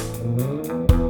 Música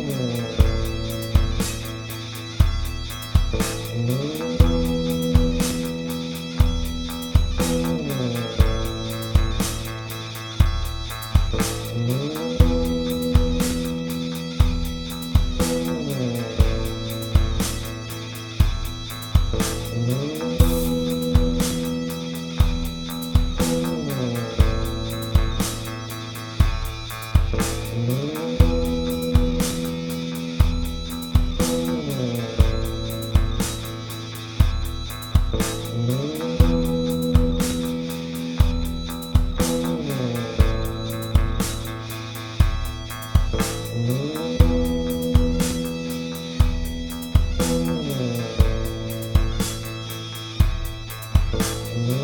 Mm-hmm.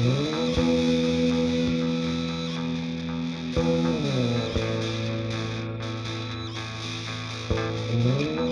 Thank you.